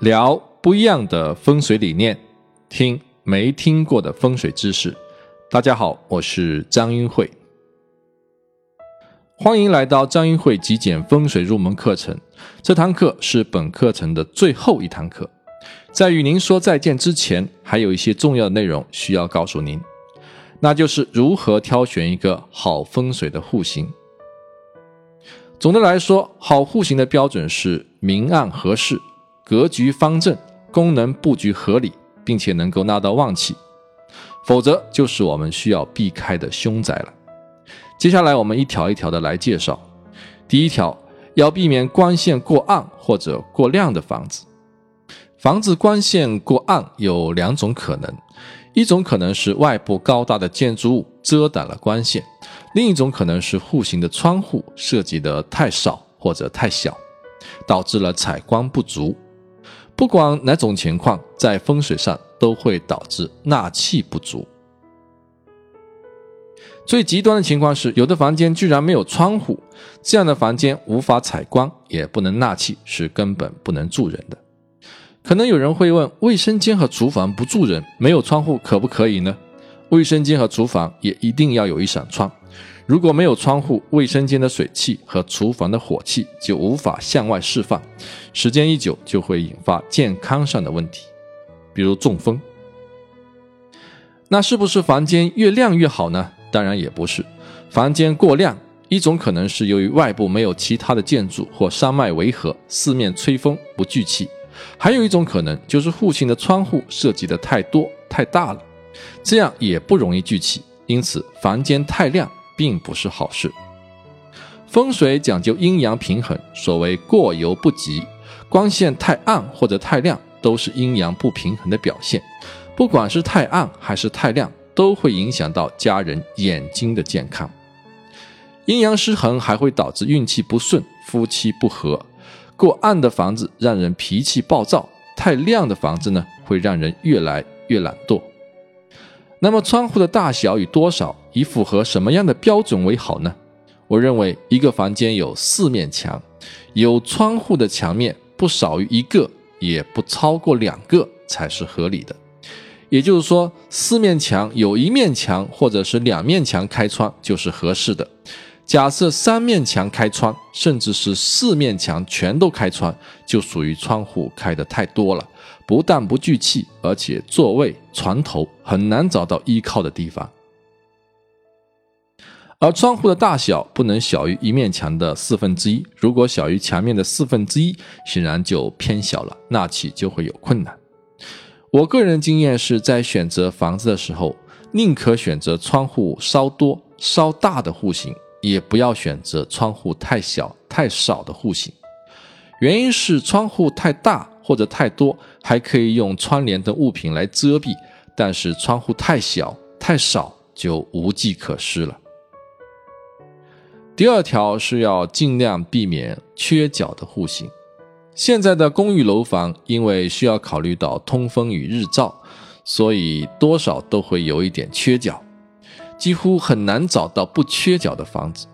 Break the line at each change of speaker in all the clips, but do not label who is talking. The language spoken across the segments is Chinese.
聊不一样的风水理念，听没听过的风水知识。大家好，我是张英慧，欢迎来到张英慧极简风水入门课程。这堂课是本课程的最后一堂课，在与您说再见之前，还有一些重要的内容需要告诉您，那就是如何挑选一个好风水的户型。总的来说，好户型的标准是明暗合适。格局方正，功能布局合理，并且能够纳到旺气，否则就是我们需要避开的凶宅了。接下来我们一条一条的来介绍。第一条，要避免光线过暗或者过亮的房子。房子光线过暗有两种可能，一种可能是外部高大的建筑物遮挡了光线，另一种可能是户型的窗户设计的太少或者太小，导致了采光不足。不管哪种情况，在风水上都会导致纳气不足。最极端的情况是，有的房间居然没有窗户，这样的房间无法采光，也不能纳气，是根本不能住人的。可能有人会问：卫生间和厨房不住人，没有窗户可不可以呢？卫生间和厨房也一定要有一扇窗。如果没有窗户，卫生间的水汽和厨房的火气就无法向外释放，时间一久就会引发健康上的问题，比如中风。那是不是房间越亮越好呢？当然也不是。房间过亮，一种可能是由于外部没有其他的建筑或山脉围合，四面吹风不聚气；还有一种可能就是户型的窗户设计的太多太大了，这样也不容易聚气，因此房间太亮。并不是好事。风水讲究阴阳平衡，所谓过犹不及，光线太暗或者太亮都是阴阳不平衡的表现。不管是太暗还是太亮，都会影响到家人眼睛的健康。阴阳失衡还会导致运气不顺、夫妻不和。过暗的房子让人脾气暴躁，太亮的房子呢，会让人越来越懒惰。那么窗户的大小与多少，以符合什么样的标准为好呢？我认为一个房间有四面墙，有窗户的墙面不少于一个，也不超过两个才是合理的。也就是说，四面墙有一面墙或者是两面墙开窗就是合适的。假设三面墙开窗，甚至是四面墙全都开窗，就属于窗户开的太多了，不但不聚气，而且座位、床头很难找到依靠的地方。而窗户的大小不能小于一面墙的四分之一，如果小于墙面的四分之一，显然就偏小了，纳气就会有困难。我个人经验是在选择房子的时候，宁可选择窗户稍多、稍大的户型。也不要选择窗户太小太少的户型，原因是窗户太大或者太多还可以用窗帘的物品来遮蔽，但是窗户太小太少就无计可施了。第二条是要尽量避免缺角的户型。现在的公寓楼房因为需要考虑到通风与日照，所以多少都会有一点缺角。几乎很难找到不缺角的房子。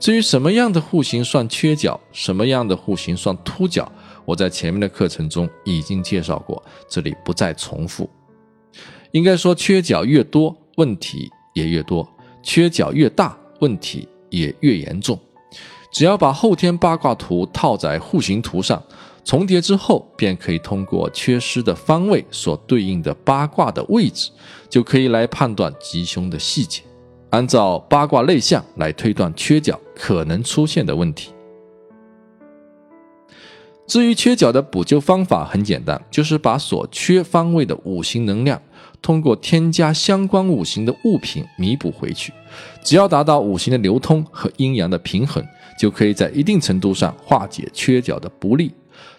至于什么样的户型算缺角，什么样的户型算凸角，我在前面的课程中已经介绍过，这里不再重复。应该说，缺角越多，问题也越多；缺角越大，问题也越严重。只要把后天八卦图套在户型图上。重叠之后，便可以通过缺失的方位所对应的八卦的位置，就可以来判断吉凶的细节，按照八卦内象来推断缺角可能出现的问题。至于缺角的补救方法很简单，就是把所缺方位的五行能量，通过添加相关五行的物品弥补回去。只要达到五行的流通和阴阳的平衡，就可以在一定程度上化解缺角的不利。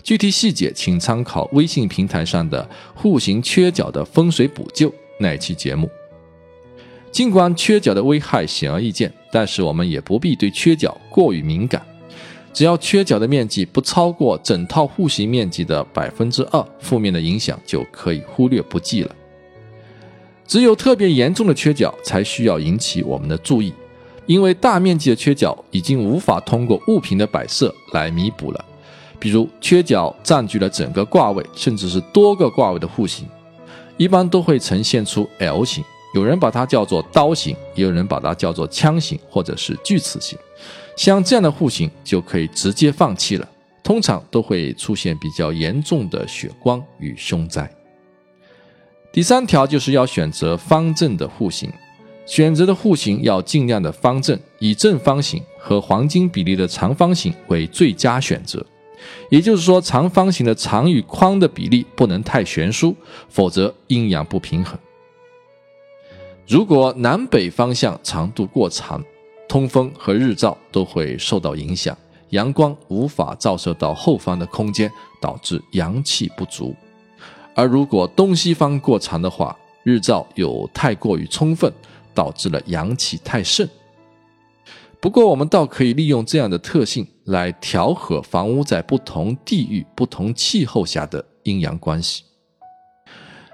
具体细节请参考微信平台上的户型缺角的风水补救那期节目。尽管缺角的危害显而易见，但是我们也不必对缺角过于敏感。只要缺角的面积不超过整套户型面积的百分之二，负面的影响就可以忽略不计了。只有特别严重的缺角才需要引起我们的注意，因为大面积的缺角已经无法通过物品的摆设来弥补了。比如缺角占据了整个挂位，甚至是多个挂位的户型，一般都会呈现出 L 型。有人把它叫做刀型，也有人把它叫做枪型，或者是锯齿型。像这样的户型就可以直接放弃了，通常都会出现比较严重的血光与凶灾。第三条就是要选择方正的户型，选择的户型要尽量的方正，以正方形和黄金比例的长方形为最佳选择。也就是说，长方形的长与宽的比例不能太悬殊，否则阴阳不平衡。如果南北方向长度过长，通风和日照都会受到影响，阳光无法照射到后方的空间，导致阳气不足。而如果东西方过长的话，日照又太过于充分，导致了阳气太盛。不过，我们倒可以利用这样的特性来调和房屋在不同地域、不同气候下的阴阳关系。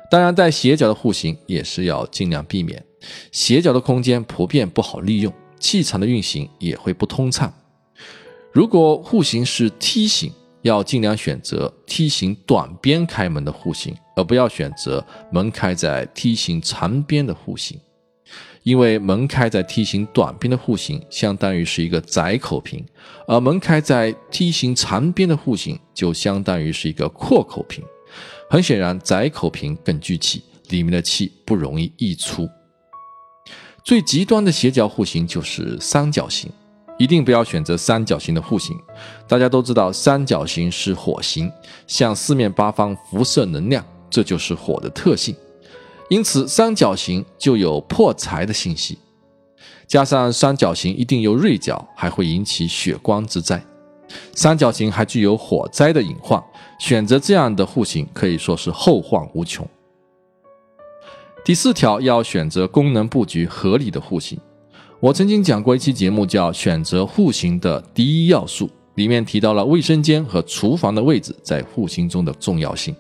当然，带斜角的户型也是要尽量避免。斜角的空间普遍不好利用，气场的运行也会不通畅。如果户型是梯形，要尽量选择梯形短边开门的户型，而不要选择门开在梯形长边的户型。因为门开在梯形短边的户型，相当于是一个窄口瓶，而门开在梯形长边的户型，就相当于是一个阔口瓶。很显然，窄口瓶更聚气，里面的气不容易溢出。最极端的斜角户型就是三角形，一定不要选择三角形的户型。大家都知道，三角形是火形，向四面八方辐射能量，这就是火的特性。因此，三角形就有破财的信息，加上三角形一定有锐角，还会引起血光之灾。三角形还具有火灾的隐患，选择这样的户型可以说是后患无穷。第四条要选择功能布局合理的户型。我曾经讲过一期节目，叫《选择户型的第一要素》，里面提到了卫生间和厨房的位置在户型中的重要性。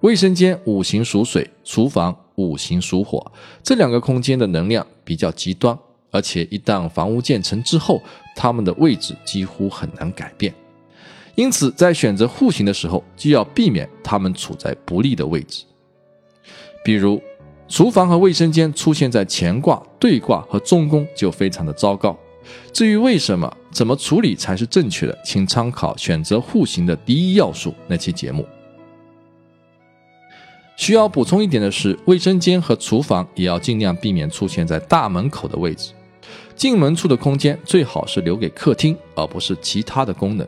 卫生间五行属水，厨房五行属火，这两个空间的能量比较极端，而且一旦房屋建成之后，它们的位置几乎很难改变。因此，在选择户型的时候，就要避免它们处在不利的位置。比如，厨房和卫生间出现在乾卦、兑卦和中宫，就非常的糟糕。至于为什么、怎么处理才是正确的，请参考选择户型的第一要素那期节目。需要补充一点的是，卫生间和厨房也要尽量避免出现在大门口的位置。进门处的空间最好是留给客厅，而不是其他的功能。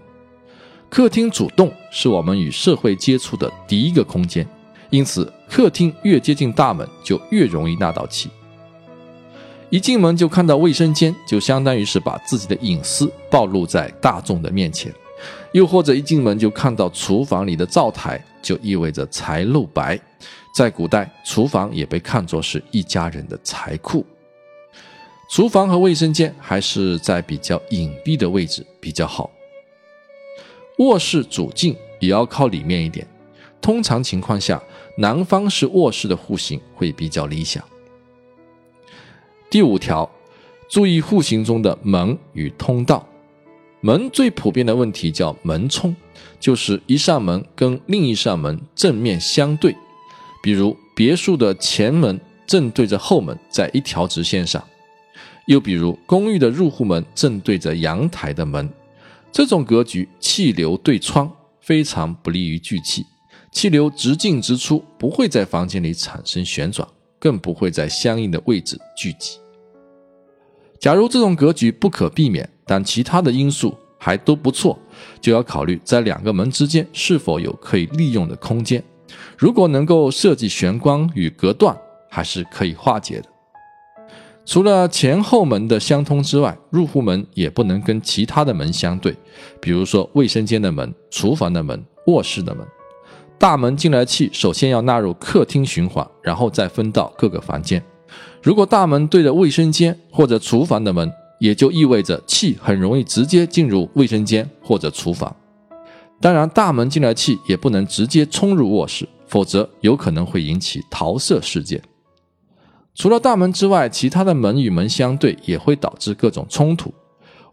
客厅主动是我们与社会接触的第一个空间，因此客厅越接近大门，就越容易纳到气。一进门就看到卫生间，就相当于是把自己的隐私暴露在大众的面前；又或者一进门就看到厨房里的灶台。就意味着财露白，在古代，厨房也被看作是一家人的财库。厨房和卫生间还是在比较隐蔽的位置比较好。卧室主镜也要靠里面一点，通常情况下，南方是卧室的户型会比较理想。第五条，注意户型中的门与通道。门最普遍的问题叫门冲，就是一扇门跟另一扇门正面相对，比如别墅的前门正对着后门，在一条直线上；又比如公寓的入户门正对着阳台的门，这种格局气流对窗，非常不利于聚气，气流直进直出，不会在房间里产生旋转，更不会在相应的位置聚集。假如这种格局不可避免，但其他的因素还都不错，就要考虑在两个门之间是否有可以利用的空间。如果能够设计玄关与隔断，还是可以化解的。除了前后门的相通之外，入户门也不能跟其他的门相对，比如说卫生间的门、厨房的门、卧室的门。大门进来气，首先要纳入客厅循环，然后再分到各个房间。如果大门对着卫生间或者厨房的门，也就意味着气很容易直接进入卫生间或者厨房。当然，大门进来气也不能直接冲入卧室，否则有可能会引起桃色事件。除了大门之外，其他的门与门相对也会导致各种冲突。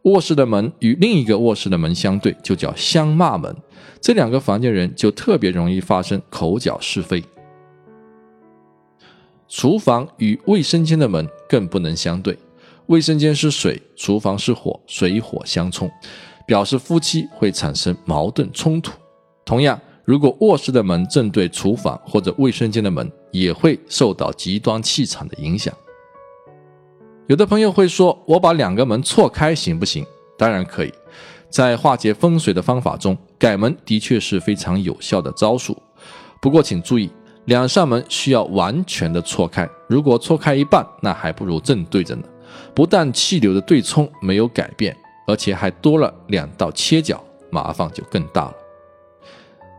卧室的门与另一个卧室的门相对，就叫相骂门。这两个房间人就特别容易发生口角是非。厨房与卫生间的门更不能相对，卫生间是水，厨房是火，水火相冲，表示夫妻会产生矛盾冲突。同样，如果卧室的门正对厨房或者卫生间的门，也会受到极端气场的影响。有的朋友会说：“我把两个门错开行不行？”当然可以。在化解风水的方法中，改门的确是非常有效的招数。不过请注意，两扇门需要完全的错开。如果错开一半，那还不如正对着呢。不但气流的对冲没有改变，而且还多了两道切角，麻烦就更大了。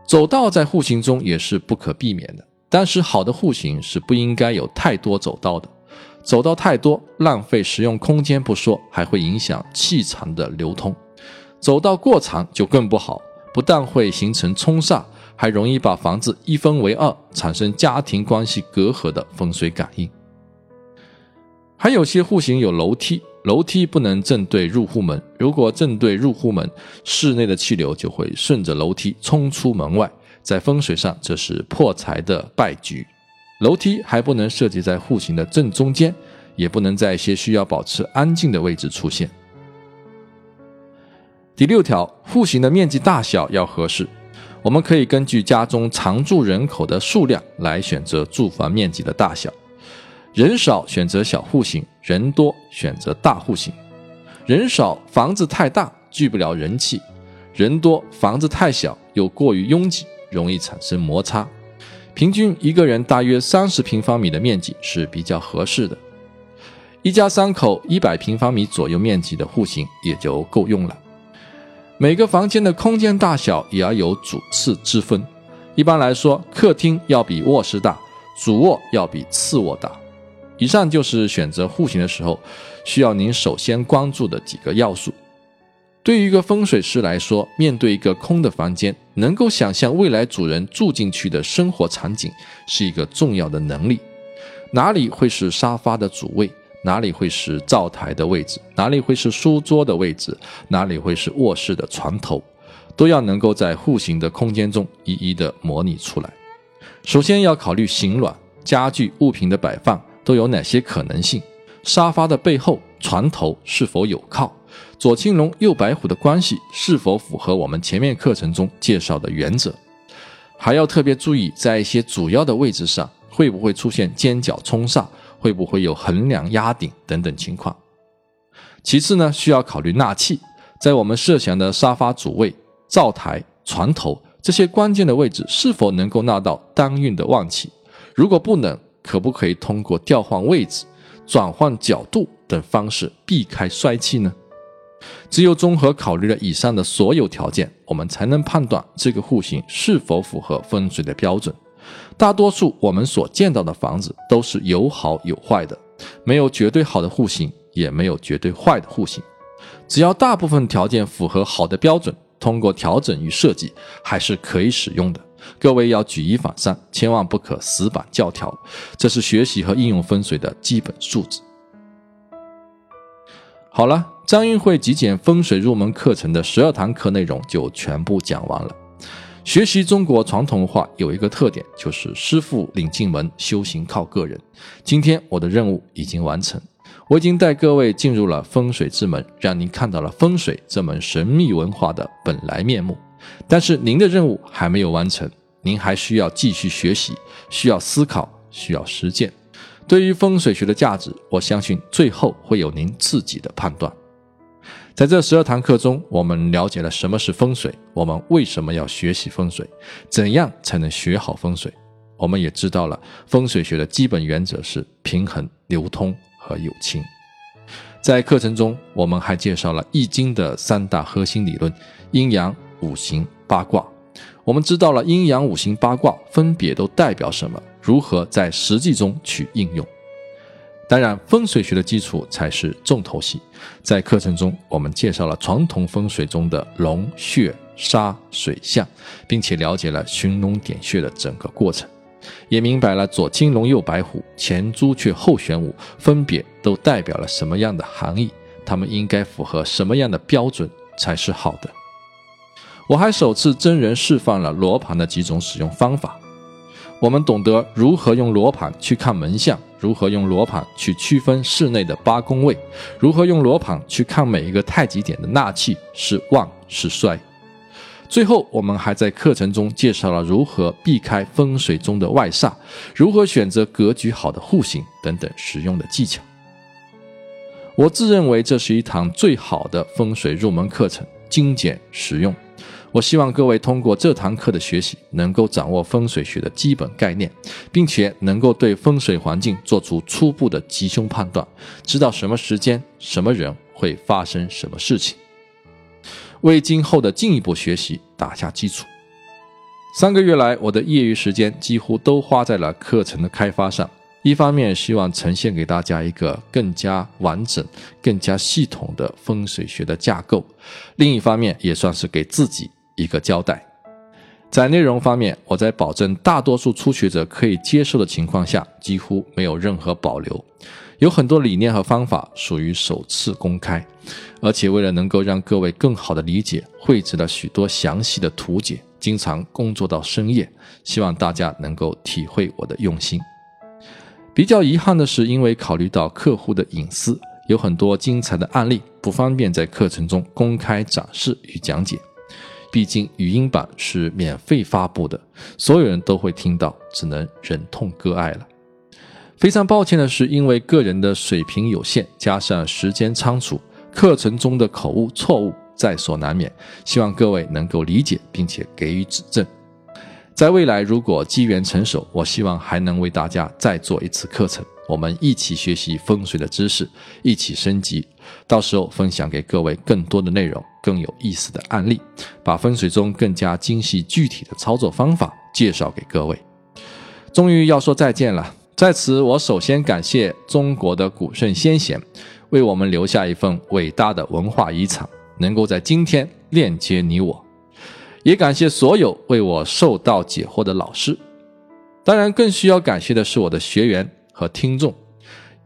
走道在户型中也是不可避免的，但是好的户型是不应该有太多走道的。走道太多，浪费使用空间不说，还会影响气场的流通；走道过长就更不好，不但会形成冲煞，还容易把房子一分为二，产生家庭关系隔阂的风水感应。还有些户型有楼梯，楼梯不能正对入户门，如果正对入户门，室内的气流就会顺着楼梯冲出门外，在风水上这是破财的败局。楼梯还不能设计在户型的正中间，也不能在一些需要保持安静的位置出现。第六条，户型的面积大小要合适。我们可以根据家中常住人口的数量来选择住房面积的大小。人少选择小户型，人多选择大户型。人少房子太大聚不了人气，人多房子太小又过于拥挤，容易产生摩擦。平均一个人大约三十平方米的面积是比较合适的，一家三口一百平方米左右面积的户型也就够用了。每个房间的空间大小也要有主次之分，一般来说，客厅要比卧室大，主卧要比次卧大。以上就是选择户型的时候需要您首先关注的几个要素。对于一个风水师来说，面对一个空的房间，能够想象未来主人住进去的生活场景，是一个重要的能力。哪里会是沙发的主位？哪里会是灶台的位置？哪里会是书桌的位置？哪里会是卧室的床头？都要能够在户型的空间中一一的模拟出来。首先要考虑形卵、家具、物品的摆放都有哪些可能性？沙发的背后、床头是否有靠？左青龙右白虎的关系是否符合我们前面课程中介绍的原则？还要特别注意，在一些主要的位置上会不会出现尖角冲煞，会不会有横梁压顶等等情况。其次呢，需要考虑纳气，在我们设想的沙发主位、灶台、床头这些关键的位置，是否能够纳到当运的旺气？如果不能，可不可以通过调换位置、转换角度等方式避开衰气呢？只有综合考虑了以上的所有条件，我们才能判断这个户型是否符合风水的标准。大多数我们所见到的房子都是有好有坏的，没有绝对好的户型，也没有绝对坏的户型。只要大部分条件符合好的标准，通过调整与设计还是可以使用的。各位要举一反三，千万不可死板教条，这是学习和应用风水的基本素质。好了。张运会极简风水入门课程的十二堂课内容就全部讲完了。学习中国传统文化有一个特点，就是师傅领进门，修行靠个人。今天我的任务已经完成，我已经带各位进入了风水之门，让您看到了风水这门神秘文化的本来面目。但是您的任务还没有完成，您还需要继续学习，需要思考，需要实践。对于风水学的价值，我相信最后会有您自己的判断。在这十二堂课中，我们了解了什么是风水，我们为什么要学习风水，怎样才能学好风水。我们也知道了风水学的基本原则是平衡、流通和有情。在课程中，我们还介绍了《易经》的三大核心理论：阴阳、五行、八卦。我们知道了阴阳、五行、八卦分别都代表什么，如何在实际中去应用。当然，风水学的基础才是重头戏。在课程中，我们介绍了传统风水中的龙、穴、沙、水象，并且了解了寻龙点穴的整个过程，也明白了左青龙、右白虎、前朱雀、后玄武分别都代表了什么样的含义，它们应该符合什么样的标准才是好的。我还首次真人示范了罗盘的几种使用方法。我们懂得如何用罗盘去看门相，如何用罗盘去区分室内的八宫位，如何用罗盘去看每一个太极点的纳气是旺是衰。最后，我们还在课程中介绍了如何避开风水中的外煞，如何选择格局好的户型等等实用的技巧。我自认为这是一堂最好的风水入门课程，精简实用。我希望各位通过这堂课的学习，能够掌握风水学的基本概念，并且能够对风水环境做出初步的吉凶判断，知道什么时间、什么人会发生什么事情，为今后的进一步学习打下基础。三个月来，我的业余时间几乎都花在了课程的开发上。一方面希望呈现给大家一个更加完整、更加系统的风水学的架构，另一方面也算是给自己。一个交代，在内容方面，我在保证大多数初学者可以接受的情况下，几乎没有任何保留。有很多理念和方法属于首次公开，而且为了能够让各位更好的理解，绘制了许多详细的图解，经常工作到深夜，希望大家能够体会我的用心。比较遗憾的是，因为考虑到客户的隐私，有很多精彩的案例不方便在课程中公开展示与讲解。毕竟语音版是免费发布的，所有人都会听到，只能忍痛割爱了。非常抱歉的是，因为个人的水平有限，加上时间仓促，课程中的口误错误在所难免。希望各位能够理解，并且给予指正。在未来，如果机缘成熟，我希望还能为大家再做一次课程。我们一起学习风水的知识，一起升级。到时候分享给各位更多的内容，更有意思的案例，把风水中更加精细具体的操作方法介绍给各位。终于要说再见了，在此我首先感谢中国的古圣先贤，为我们留下一份伟大的文化遗产，能够在今天链接你我。也感谢所有为我受道解惑的老师，当然更需要感谢的是我的学员。和听众，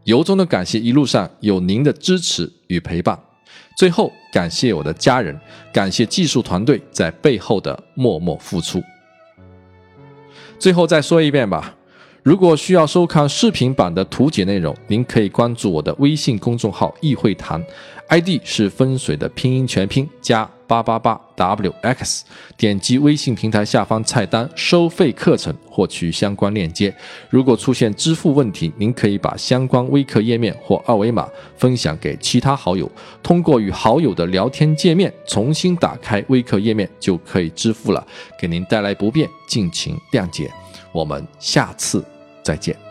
由衷的感谢一路上有您的支持与陪伴。最后，感谢我的家人，感谢技术团队在背后的默默付出。最后再说一遍吧，如果需要收看视频版的图解内容，您可以关注我的微信公众号“易会谈 ”，ID 是风水的拼音全拼加。八八八 wx，点击微信平台下方菜单收费课程，获取相关链接。如果出现支付问题，您可以把相关微课页面或二维码分享给其他好友，通过与好友的聊天界面重新打开微课页面就可以支付了。给您带来不便，敬请谅解。我们下次再见。